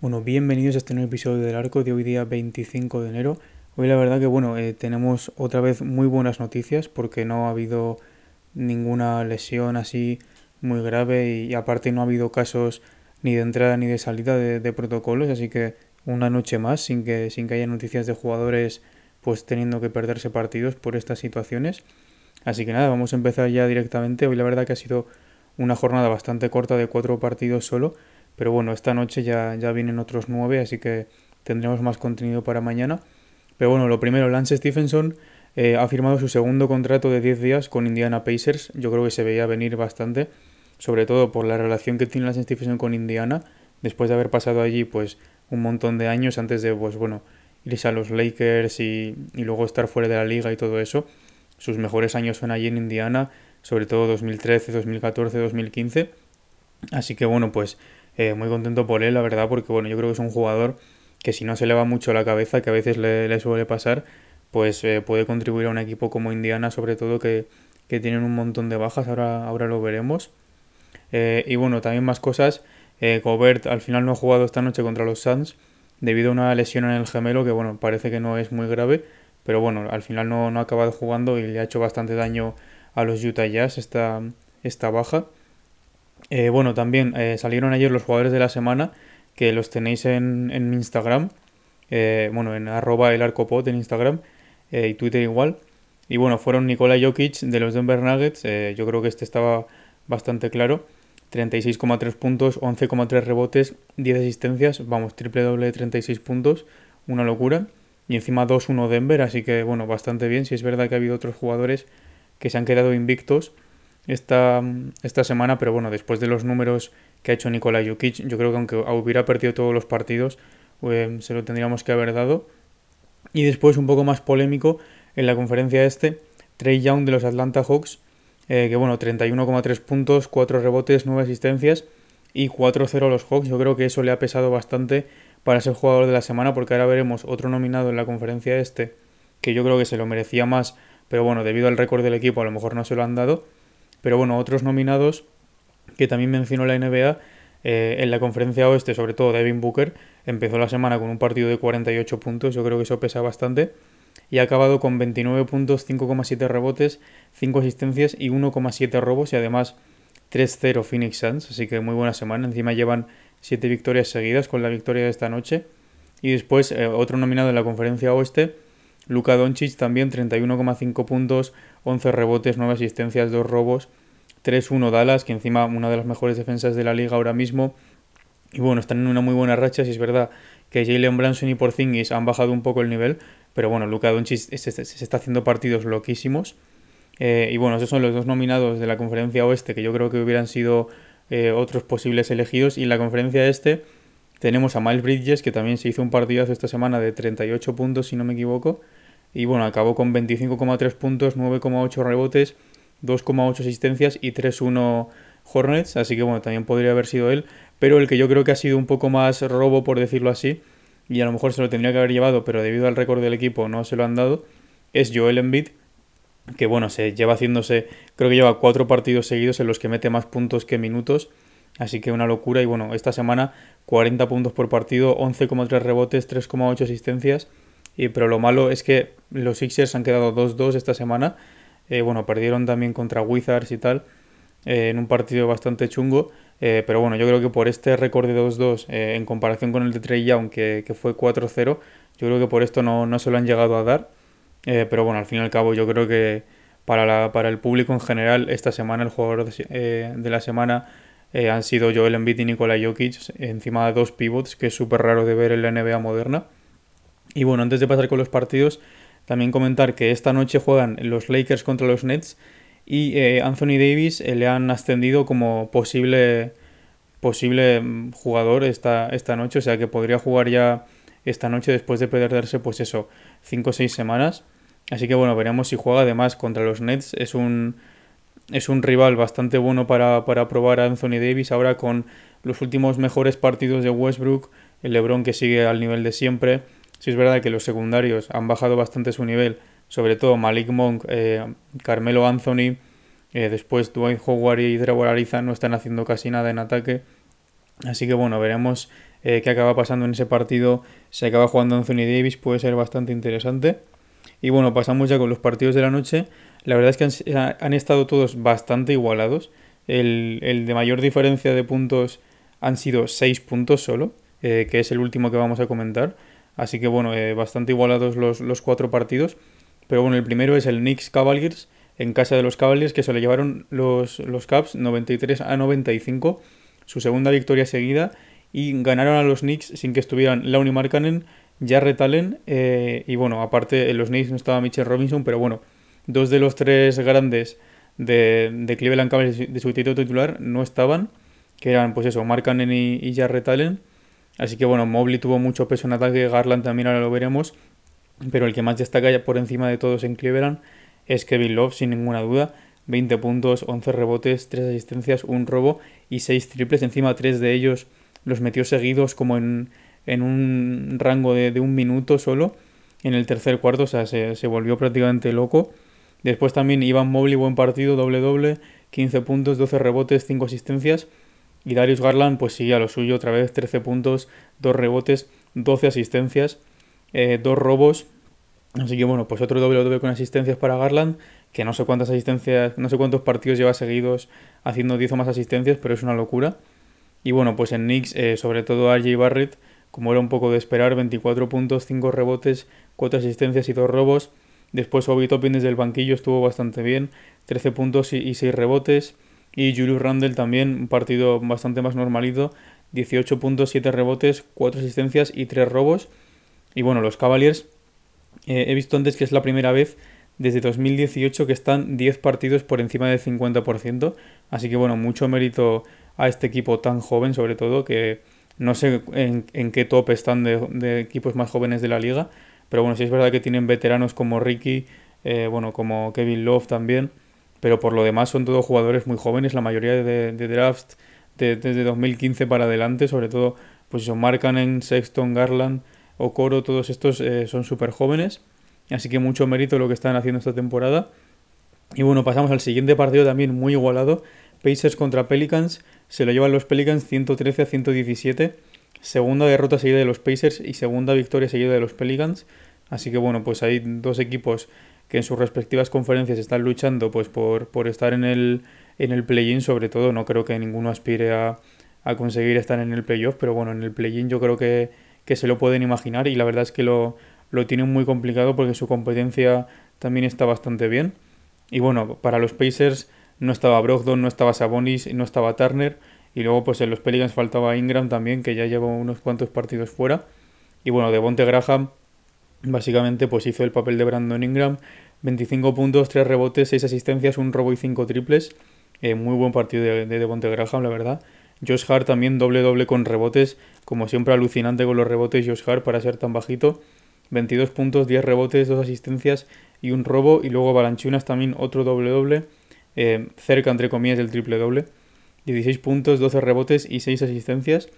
Bueno, bienvenidos a este nuevo episodio del arco de hoy día 25 de enero. Hoy la verdad que bueno, eh, tenemos otra vez muy buenas noticias porque no ha habido ninguna lesión así muy grave y, aparte no ha habido casos ni de entrada ni de salida de, protocolos, así que una noche más sin que, sin que haya noticias de jugadores pues teniendo que perderse partidos por estas situaciones. Así que nada, vamos a empezar ya directamente. Hoy la verdad que ha sido una jornada bastante corta de cuatro partidos solo pero bueno, esta noche ya, ya vienen otros nueve, así que tendremos más contenido para mañana. Pero bueno, lo primero, Lance Stephenson eh, ha firmado su segundo contrato de 10 días con Indiana Pacers. Yo creo que se veía venir bastante, sobre todo por la relación que tiene Lance Stephenson con Indiana, después de haber pasado allí pues un montón de años antes de, pues bueno, irse a los Lakers y, y luego estar fuera de la liga y todo eso. Sus mejores años son allí en Indiana, sobre todo 2013, 2014, 2015. Así que bueno, pues eh, muy contento por él, la verdad, porque bueno, yo creo que es un jugador que si no se le va mucho la cabeza, que a veces le, suele pasar, pues eh, puede contribuir a un equipo como Indiana, sobre todo que, que tienen un montón de bajas, ahora, ahora lo veremos. Eh, y bueno, también más cosas. Gobert al final no ha jugado esta noche contra los Suns debido a una lesión en el gemelo que bueno, parece que no es muy grave, pero bueno, al final no, no ha acabado jugando y le ha hecho bastante daño a los Utah Jazz esta, esta baja. Eh, bueno, también eh, salieron ayer los jugadores de la semana, que los tenéis en, en Instagram, eh, bueno, en arroba el arcopod en Instagram y Twitter igual. Y bueno, fueron Nikola Jokic de los Denver Nuggets, yo creo que este estaba bastante claro. 36,3 puntos, 11,3 rebotes, 10 asistencias, vamos, triple doble de 36 puntos, una locura. Y encima 2-1 Denver, así que bueno, bastante bien. Si es verdad que ha habido otros jugadores que se han quedado invictos esta, esta semana, pero bueno, después de los números que ha hecho Nikola Jokic, yo creo que aunque hubiera perdido todos los partidos, eh, se lo tendríamos que haber dado. Y después, un poco más polémico, en la conferencia este, Trey Young de los Atlanta Hawks, eh, que bueno, 31,3 puntos, 4 rebotes, 9 asistencias y 4-0 los Hawks. Yo creo que eso le ha pesado bastante para ser jugador de la semana, porque ahora veremos otro nominado en la conferencia este, que yo creo que se lo merecía más, pero bueno, debido al récord del equipo a lo mejor no se lo han dado. Pero bueno, otros nominados que también mencionó la NBA eh, en la conferencia oeste, sobre todo Devin Booker, empezó la semana con un partido de 48 puntos, yo creo que eso pesa bastante, y ha acabado con 29 puntos, 5,7 rebotes, 5 asistencias y 1,7 robos y además 3-0 Phoenix Suns, así que muy buena semana, encima llevan 7 victorias seguidas con la victoria de esta noche. Y después eh, otro nominado en la conferencia oeste, Luka Doncic también 31,5 puntos, 11 rebotes, 9 asistencias, 2 robos, 3-1 Dallas, que encima una de las mejores defensas de la liga ahora mismo. Y bueno, están en una muy buena racha, si es verdad que Jalen Branson y Porzingis han bajado un poco el nivel, pero bueno, Luka Doncic se, está haciendo partidos loquísimos. Eh, y bueno, esos son los dos nominados de la conferencia oeste, que yo creo que hubieran sido eh, otros posibles elegidos. Y en la conferencia este tenemos a Miles Bridges, que también se hizo un partidazo esta semana de 38 puntos, si no me equivoco. Y bueno, acabó con 25,3 puntos, 9,8 rebotes, 2,8 asistencias y 3-1 Hornets. Así que bueno, también podría haber sido él. Pero el que yo creo que ha sido un poco más robo, por decirlo así, y a lo mejor se lo tendría que haber llevado, pero debido al récord del equipo no se lo han dado, es Joel Embiid, que bueno, se lleva haciéndose, creo que lleva cuatro partidos seguidos en los que mete más puntos que minutos, así que una locura, y bueno, esta semana 40 puntos por partido, 11,3 rebotes, 3,8 asistencias, y, pero lo malo es que los Sixers han quedado 2-2 esta semana. Eh, bueno, perdieron también contra Wizards y tal, eh, en un partido bastante chungo. Eh, pero bueno, yo creo que por este récord de 2-2, en comparación con el de Trey Young, que, que fue 4-0, yo creo que por esto no, no, se lo han llegado a dar. pero bueno, al fin y al cabo, yo creo que para, la, para el público en general, esta semana el jugador de, de la semana han sido Joel Embiid y Nikola Jokic, encima de dos pivots, que es súper raro de ver en la NBA moderna. Y bueno, antes de pasar con los partidos, también comentar que esta noche juegan los Lakers contra los Nets y eh, Anthony Davis eh, le han ascendido como posible, posible mm, jugador esta, esta noche, o sea que podría jugar ya esta noche después de perderse pues eso, 5 o 6 semanas. Así que bueno, veremos si juega además contra los Nets. Es un, es un rival bastante bueno para, para probar a Anthony Davis ahora con los últimos mejores partidos de Westbrook, el LeBron que sigue al nivel de siempre. Si es verdad que los secundarios han bajado bastante su nivel, sobre todo Malik Monk, eh, Carmelo Anthony, eh, después Dwight Howard y Trevor Ariza no están haciendo casi nada en ataque. Así que bueno, veremos eh, qué acaba pasando en ese partido. Se acaba jugando Anthony Davis, puede ser bastante interesante. Y bueno, pasamos ya con los partidos de la noche. La verdad es que han, estado todos bastante igualados. El, el, de mayor diferencia de puntos han sido 6 puntos solo, que es el último que vamos a comentar. Así que bueno, bastante igualados los, los cuatro partidos. Pero bueno, el primero es el Knicks Cavaliers en casa de los Cavaliers que se lo llevaron los, los Cavs 93 a 95, su segunda victoria seguida y ganaron a los Knicks sin que estuvieran Launi Markkanen, Jarrett Allen eh, y bueno, aparte en los Knicks no estaba Mitchell Robinson, pero bueno, dos de los tres grandes de, de Cleveland Cavaliers de su título titular no estaban, que eran pues eso, Markkanen y, y Jarrett Allen. Así que bueno, Mobley tuvo mucho peso en ataque, Garland también ahora lo veremos pero el que más destaca ya por encima de todos en Cleveland es Kevin Love, sin ninguna duda. 20 puntos, 11 rebotes, 3 asistencias, un robo y 6 triples. Encima 3 de ellos los metió seguidos como en, en un rango de, de, un minuto solo en el tercer cuarto. O sea, se, se volvió prácticamente loco. Después también Ivan Mobley, buen partido, doble-doble, 15 puntos, 12 rebotes, 5 asistencias. Y Darius Garland pues sigue a lo suyo otra vez, 13 puntos, 2 rebotes, 12 asistencias eh, dos robos. Así que bueno, pues otro doble doble con asistencias para Garland, que no sé cuántas asistencias, no sé cuántos partidos lleva seguidos haciendo 10 o más asistencias, pero es una locura. Y bueno, pues en Knicks, eh, sobre todo RJ Barrett, como era un poco de esperar, 24 puntos, 5 rebotes, 4 asistencias y 2 robos. Después Obi Toppin desde el banquillo estuvo bastante bien, 13 puntos y, y 6 rebotes. Y Julius Randle también, un partido bastante más normalito, 18 puntos, 7 rebotes, 4 asistencias y 3 robos. Y bueno, los Cavaliers, eh, he visto antes que es la primera vez desde 2018 que están 10 partidos por encima del 50%. Así que bueno, mucho mérito a este equipo tan joven, sobre todo, que no sé en, qué top están de, equipos más jóvenes de la liga. Pero bueno, sí es verdad que tienen veteranos como Ricky, eh, bueno, como Kevin Love también. Pero por lo demás son todos jugadores muy jóvenes, la mayoría de, de drafts desde 2015 para adelante, sobre todo pues son Markkanen, Sexton, Garland, Okoro, todos estos eh, son súper jóvenes. Así que mucho mérito lo que están haciendo esta temporada. Y bueno, pasamos al siguiente partido también muy igualado. Pacers contra Pelicans. Se lo llevan los Pelicans 113 a 117. Segunda derrota seguida de los Pacers y segunda victoria seguida de los Pelicans. Así que bueno, pues hay dos equipos que en sus respectivas conferencias están luchando pues por, por estar en el, en el play-in sobre todo. No creo que ninguno aspire a, a conseguir estar en el playoff, pero bueno, en el play-in yo creo que que se lo pueden imaginar y la verdad es que lo, lo tienen muy complicado porque su competencia también está bastante bien. Y bueno, para los Pacers no estaba Brogdon, no estaba Sabonis, no estaba Turner. Y luego pues en los Pelicans faltaba Ingram también, que ya lleva unos cuantos partidos fuera. Y bueno, Devonte Graham básicamente pues hizo el papel de Brandon Ingram. 25 puntos, 3 rebotes, 6 asistencias, un robo y 5 triples. Eh, muy buen partido de, de Devonte Graham, la verdad. Josh Hart también doble doble con rebotes, como siempre alucinante con los rebotes Josh Hart para ser tan bajito. 22 puntos, 10 rebotes, 2 asistencias y un robo. Y luego Balanchunas también otro doble doble, eh, cerca entre comillas del triple doble. 16 puntos, 12 rebotes y 6 asistencias.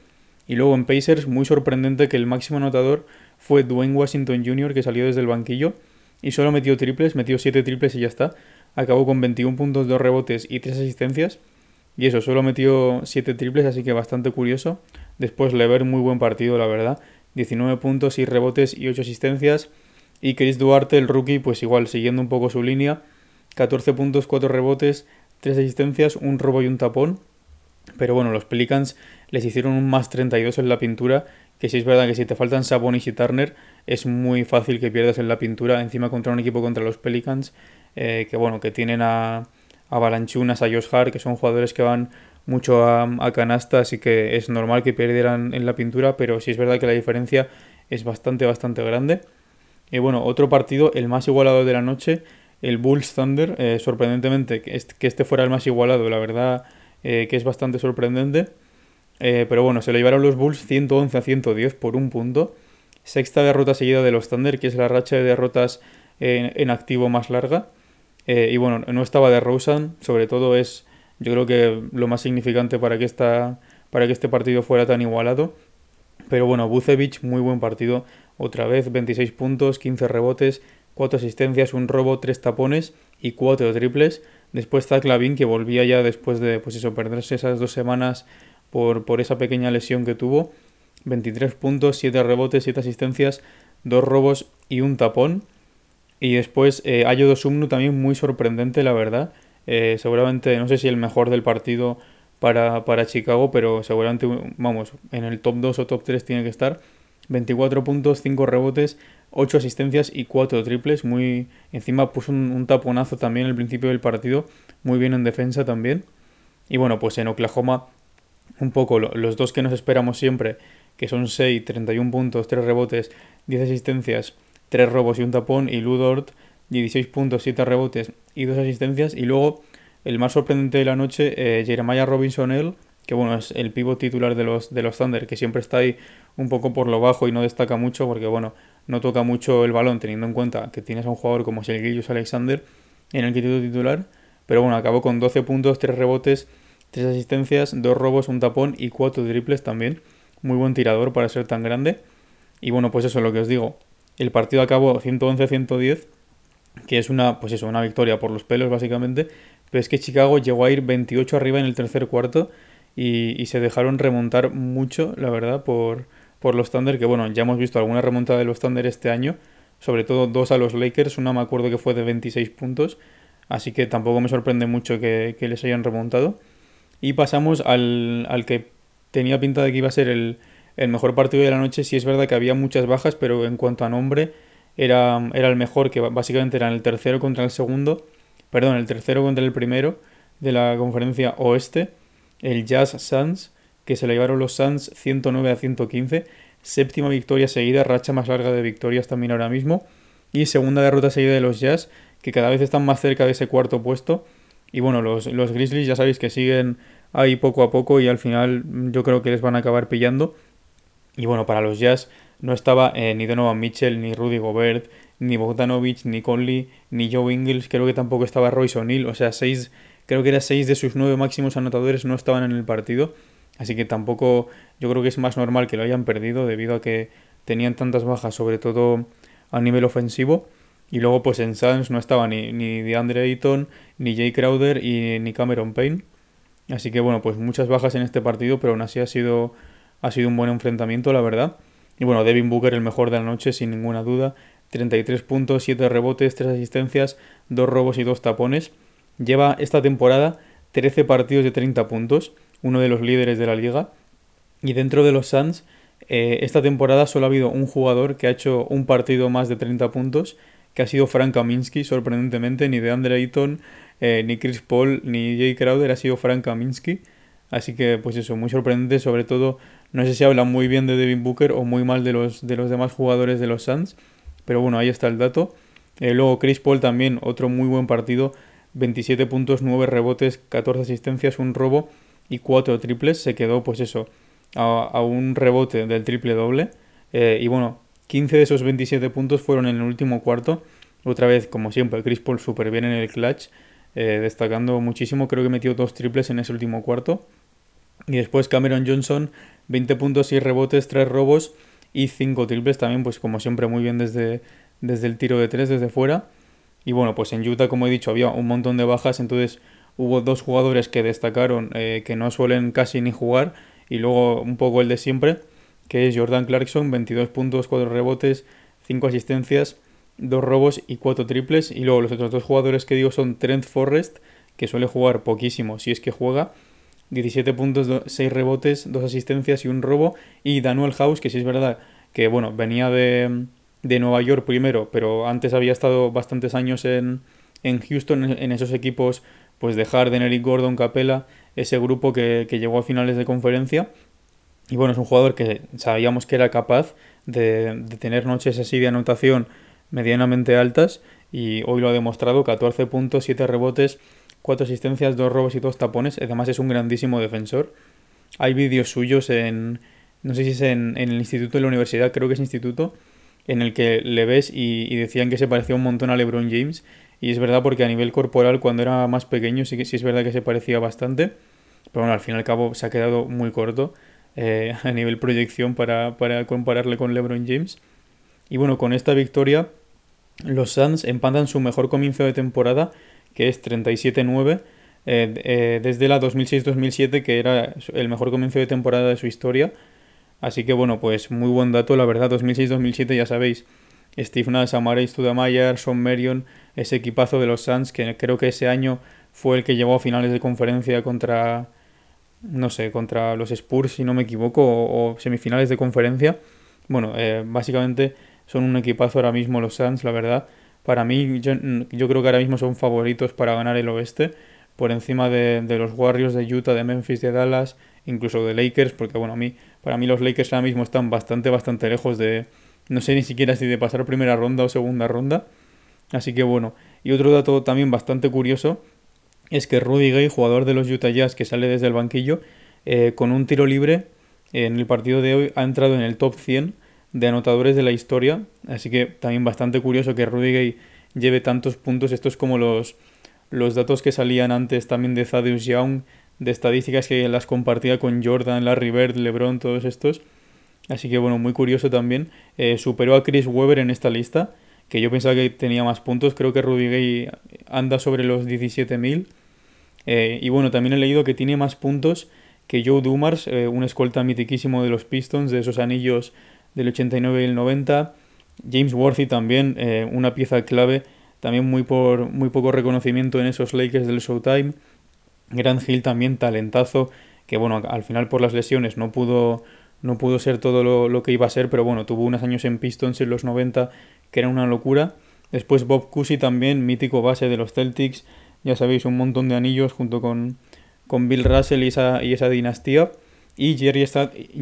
Y luego en Pacers, muy sorprendente que el máximo anotador fue Dwayne Washington Jr., que salió desde el banquillo y solo metió triples, metió 7 triples y ya está. Acabó con 21 puntos, 2 rebotes y 3 asistencias. Y eso, solo metió 7 triples, así que bastante curioso. Después Lever, muy buen partido, la verdad. 19 puntos, y rebotes y 8 asistencias. Y Chris Duarte, el rookie, pues igual, siguiendo un poco su línea. 14 puntos, 4 rebotes, 3 asistencias, un robo y un tapón. Pero bueno, los Pelicans les hicieron un más 32 en la pintura. Que si es verdad que si te faltan Sabonis y Turner, es muy fácil que pierdas en la pintura. Encima contra un equipo contra los Pelicans, eh, que bueno, que tienen a a Balanchunas, a Josh Hart, que son jugadores que van mucho a, canasta, así que es normal que perdieran en la pintura, pero sí es verdad que la diferencia es bastante, bastante grande. Y bueno, otro partido, el más igualado de la noche, el Bulls Thunder, eh, sorprendentemente, que este, fuera el más igualado, la verdad eh, que es bastante sorprendente. Eh, pero bueno, se lo llevaron los Bulls 111 a 110 por un punto. Sexta derrota seguida de los Thunder, que es la racha de derrotas en activo más larga. Y bueno, no estaba de Rosen, sobre todo es yo creo que lo más significante para que, esta, para que este partido fuera tan igualado. Pero bueno, Bucevic, muy buen partido. Otra vez, 26 puntos, 15 rebotes, 4 asistencias, un robo, 3 tapones y 4 triples. Después está que volvía ya después de pues eso, perderse esas dos semanas por, por esa pequeña lesión que tuvo. 23 puntos, 7 rebotes, 7 asistencias, 2 robos y un tapón. Y después eh, Ayo Dosumnu también muy sorprendente, la verdad. Eh, seguramente, no sé si el mejor del partido para, para Chicago, pero seguramente, vamos, en el top 2 o top 3 tiene que estar. 24 puntos, 5 rebotes, 8 asistencias y 4 triples. Muy encima puso un, taponazo también al principio del partido, muy bien en defensa también. Y bueno, pues en Oklahoma un poco los dos que nos esperamos siempre, que son 6, 31 puntos, 3 rebotes, 10 asistencias, 3 robos y un tapón, y Ludort 16 puntos, 7 rebotes y 2 asistencias. Y luego el más sorprendente de la noche, eh, Jeremiah Robinson, él, que bueno, es el pivot titular de los, de los Thunder, que siempre está ahí un poco por lo bajo y no destaca mucho porque bueno, no toca mucho el balón teniendo en cuenta que tienes a un jugador como Gillius Alexander en el quinto titular, pero bueno, acabó con 12 puntos, 3 rebotes, 3 asistencias, 2 robos, un tapón y 4 triples también. Muy buen tirador para ser tan grande. Y bueno, pues eso, lo que os digo. El partido acabó 111-110, que es una, pues eso, una victoria por los pelos básicamente. Pero es que Chicago llegó a ir 28 arriba en el tercer cuarto y, y se dejaron remontar mucho, la verdad, por, por los Thunder, que bueno, ya hemos visto alguna remontada de los Thunder este año, sobre todo dos a los Lakers, una me acuerdo que fue de 26 puntos, así que tampoco me sorprende mucho que, les hayan remontado. Y pasamos al, al, que tenía pinta de que iba a ser el, el, mejor partido de la noche, si es verdad que había muchas bajas, pero en cuanto a nombre era, era el mejor, que básicamente era el tercero contra el segundo, perdón, el tercero contra el primero de la conferencia oeste, el Jazz Suns, que se le llevaron los Suns 109 a 115. Séptima victoria seguida, racha más larga de victorias también ahora mismo. Y segunda derrota seguida de los Jazz, que cada vez están más cerca de ese cuarto puesto. Y bueno, los, los Grizzlies ya sabéis que siguen ahí poco a poco y al final yo creo que les van a acabar pillando. Y bueno, para los Jazz no estaba eh, ni Donovan Mitchell, ni Rudy Gobert, ni Bogdanovich, ni Conley, ni Joe Ingles, creo que tampoco estaba Royce O'Neill, o sea, seis, creo que era seis de sus nueve máximos anotadores no estaban en el partido. Así que tampoco, yo creo que es más normal que lo hayan perdido debido a que tenían tantas bajas, sobre todo a nivel ofensivo. Y luego pues en Suns no estaba ni, ni DeAndre Ayton, ni Jay Crowder y ni Cameron Payne. Así que bueno, pues muchas bajas en este partido, pero aún así ha sido, ha sido un buen enfrentamiento, la verdad. Y bueno, Devin Booker el mejor de la noche, sin ninguna duda. 33 puntos, 7 rebotes, 3 asistencias, 2 robos y 2 tapones. Lleva esta temporada 13 partidos de 30 puntos uno de los líderes de la liga. Y dentro de los Suns, eh, esta temporada solo ha habido un jugador que ha hecho un partido más de 30 puntos, que ha sido Frank Kaminsky, sorprendentemente, ni de Andre Ayton, eh, ni Chris Paul, ni Jay Crowder, ha sido Frank Kaminsky. Así que, pues eso, muy sorprendente, sobre todo, no sé si habla muy bien de Devin Booker o muy mal de los, de los demás jugadores de los Suns, pero bueno, ahí está el dato. Eh, luego Chris Paul también, otro muy buen partido, 27 puntos, 9 rebotes, 14 asistencias, un robo y cuatro triples, se quedó pues eso, a, un rebote del triple doble. Eh, y bueno, 15 de esos 27 puntos fueron en el último cuarto. Otra vez, como siempre, Chris Paul súper bien en el clutch, eh, destacando muchísimo. Creo que metió dos triples en ese último cuarto. Y después Cameron Johnson, 20 puntos, y rebotes, 3 robos y 5 triples. También, pues como siempre, muy bien desde, desde el tiro de 3, desde fuera. Y bueno, pues en Utah, como he dicho, había un montón de bajas, entonces hubo dos jugadores que destacaron eh, que no suelen casi ni jugar y luego un poco el de siempre, que es Jordan Clarkson, 22 puntos, 4 rebotes, 5 asistencias, 2 robos y 4 triples. Y luego los otros dos jugadores que digo son Trent Forrest, que suele jugar poquísimo si es que juega, 17 puntos, 6 rebotes, 2 asistencias y un robo. Y Daniel House, que sí es verdad que bueno, venía de, de Nueva York primero, pero antes había estado bastantes años en, en Houston, en esos equipos pues de Harden, Eric Gordon, Capela, ese grupo que, llegó a finales de conferencia. Y bueno, es un jugador que sabíamos que era capaz de, tener noches así de anotación medianamente altas y hoy lo ha demostrado, 14 puntos, 7 rebotes, 4 asistencias, 2 robos y 2 tapones. Además es un grandísimo defensor. Hay vídeos suyos en, no sé si es en, el instituto de la universidad, creo que es instituto, en el que le ves y, decían que se parecía un montón a LeBron James Y es verdad porque a nivel corporal, cuando era más pequeño, sí que sí es verdad que se parecía bastante. Pero bueno, al fin y al cabo se ha quedado muy corto eh, a nivel proyección para, para compararle con LeBron James. Y bueno, con esta victoria, los Suns empatan su mejor comienzo de temporada, que es 37-9, eh, eh, desde la 2006-2007, que era el mejor comienzo de temporada de su historia. Así que bueno, pues muy buen dato, la verdad, 2006-2007 ya sabéis, Steve Nash, Amarey Studamayer, Sean Marion, ese equipazo de los Suns, que creo que ese año fue el que llegó a finales de conferencia contra, no sé, contra los Spurs, si no me equivoco, o, semifinales de conferencia. Bueno, eh, básicamente son un equipazo ahora mismo los Suns, la verdad. Para mí, yo, creo que ahora mismo son favoritos para ganar el oeste, por encima de, los Warriors de Utah, de Memphis, de Dallas, incluso de Lakers, porque bueno, a mí, para mí los Lakers ahora mismo están bastante, bastante lejos de, no sé ni siquiera si de pasar primera ronda o segunda ronda. Así que bueno, y otro dato también bastante curioso es que Rudy Gay, jugador de los Utah Jazz que sale desde el banquillo, eh, con un tiro libre en el partido de hoy ha entrado en el top 100 de anotadores de la historia. Así que también bastante curioso que Rudy Gay lleve tantos puntos. Esto es como los, los datos que salían antes también de Thaddeus Young, de estadísticas que las compartía con Jordan, Larry Bird, LeBron, todos estos. Así que bueno, muy curioso también. Eh, superó a Chris Webber en esta lista, que yo pensaba que tenía más puntos. Creo que Rudy Gay anda sobre los 17.000. Eh, y bueno, también he leído que tiene más puntos que Joe Dumars, eh, un escolta mitiquísimo de los Pistons, de esos anillos del 89 y el 90. James Worthy también, eh, una pieza clave, también muy, por, muy poco reconocimiento en esos Lakers del Showtime. Grant Hill también, talentazo, que bueno, al final por las lesiones no pudo, no pudo ser todo lo, lo, que iba a ser, pero bueno, tuvo unos años en Pistons en los 90 que era una locura. Después Bob Cousy también, mítico base de los Celtics, ya sabéis, un montón de anillos junto con, con Bill Russell y esa, y esa dinastía. Y Jerry,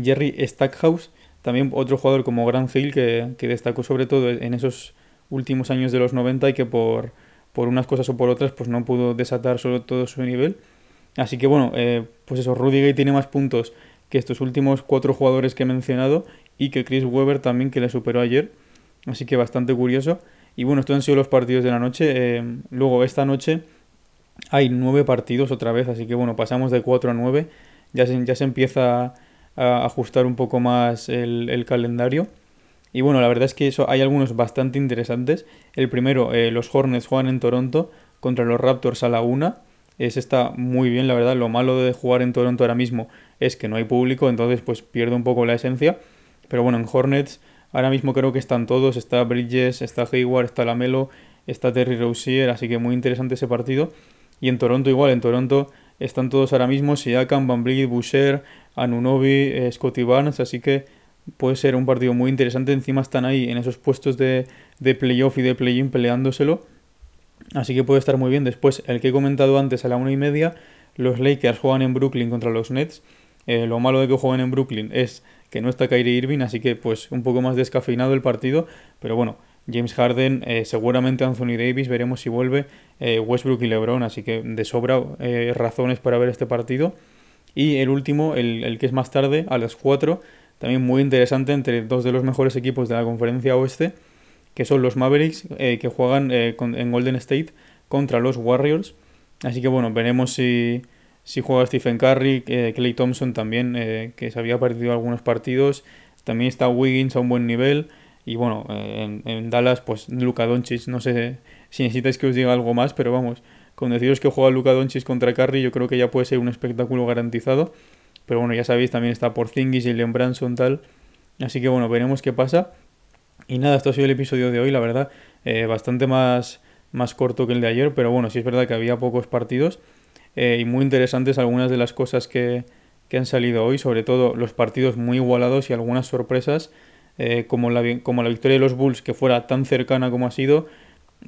Jerry Stackhouse, también otro jugador como Grant Hill que, destacó sobre todo en esos últimos años de los 90 y que por, unas cosas o por otras pues no pudo desatar solo todo su nivel. Así que bueno, eh, pues eso, Rudy Gay tiene más puntos que estos últimos cuatro jugadores que he mencionado y que Chris Webber también que le superó ayer. Así que bastante curioso. Y bueno, estos han sido los partidos de la noche. Eh, luego esta noche hay nueve partidos otra vez, así que bueno, pasamos de 4 a 9. Ya se, ya se empieza ajustar un poco más el, calendario. Y bueno, la verdad es que eso, hay algunos bastante interesantes. El primero, eh, los Hornets juegan en Toronto contra los Raptors a la una. Es está muy bien, la verdad. Lo malo de jugar en Toronto ahora mismo es que no hay público, entonces pues pierde un poco la esencia. Pero bueno, en Hornets ahora mismo creo que están todos. Está Bridges, está Hayward, está Lamelo, está Terry Rozier, así que muy interesante ese partido. Y en Toronto igual, en Toronto están todos ahora mismo, Siakam, Van Vliet, Boucher, Anunobi, eh, Scotty Barnes, así que puede ser un partido muy interesante. Encima están ahí en esos puestos de, de playoff y de play-in peleándoselo. Así que puede estar muy bien. Después, el que he comentado antes a la una y media, los Lakers juegan en Brooklyn contra los Nets. Eh, lo malo de que jueguen en Brooklyn es que no está Kyrie Irving, así que pues un poco más descafeinado el partido. Pero bueno, James Harden, eh, seguramente Anthony Davis, veremos si vuelve Westbrook y LeBron, así que de sobra razones para ver este partido. Y el último, el, que es más tarde, a las 4, también muy interesante entre dos de los mejores equipos de la conferencia oeste, que son los Mavericks, eh, que juegan eh, en Golden State contra los Warriors. Así que bueno, veremos si, si juega Stephen Curry, eh, Clay Thompson también, que se había perdido algunos partidos. También está Wiggins a un buen nivel. Y bueno, en, en, Dallas, pues Luka Doncic, no sé si necesitáis que os diga algo más, pero vamos, con deciros que juega Luka Doncic contra Curry, yo creo que ya puede ser un espectáculo garantizado. Pero bueno, ya sabéis, también está por Zingis y Leon Branson tal. Así que bueno, veremos qué pasa. Y nada, esto ha sido el episodio de hoy, la verdad. Eh, bastante más, más corto que el de ayer, pero bueno, sí es verdad que había pocos partidos. Eh, y muy interesantes algunas de las cosas que, que, han salido hoy, sobre todo los partidos muy igualados y algunas sorpresas, eh, como, la, como la victoria de los Bulls, que fuera tan cercana como ha sido,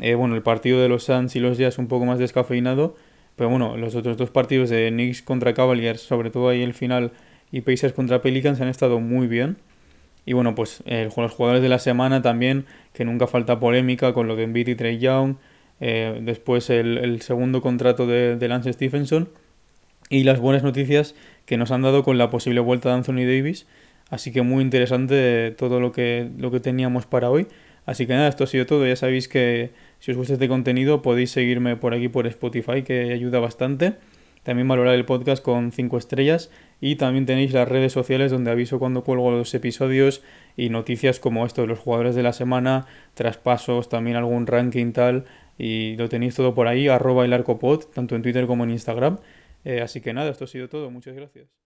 eh, bueno, el partido de los Suns y los Jazz un poco más descafeinado, pero bueno, los otros dos partidos de Knicks contra Cavaliers, sobre todo ahí el final, y Pacers contra Pelicans han estado muy bien. Y bueno, pues eh, los jugadores de la semana también, que nunca falta polémica con lo de Embiid y Trey Young. Eh, después el, segundo contrato de, de, Lance Stephenson. Y las buenas noticias que nos han dado con la posible vuelta de Anthony Davis. Así que muy interesante todo lo que, lo que teníamos para hoy. Así que nada, esto ha sido todo. Ya sabéis que si os gusta este contenido podéis seguirme por aquí por Spotify, que ayuda bastante. También valorar el podcast con 5 estrellas y también tenéis las redes sociales donde aviso cuando cuelgo los episodios y noticias como esto de los jugadores de la semana, traspasos, también algún ranking tal y lo tenéis todo por ahí, arroba el arcopod, tanto en Twitter como en Instagram. Eh, así que nada, esto ha sido todo. Muchas gracias.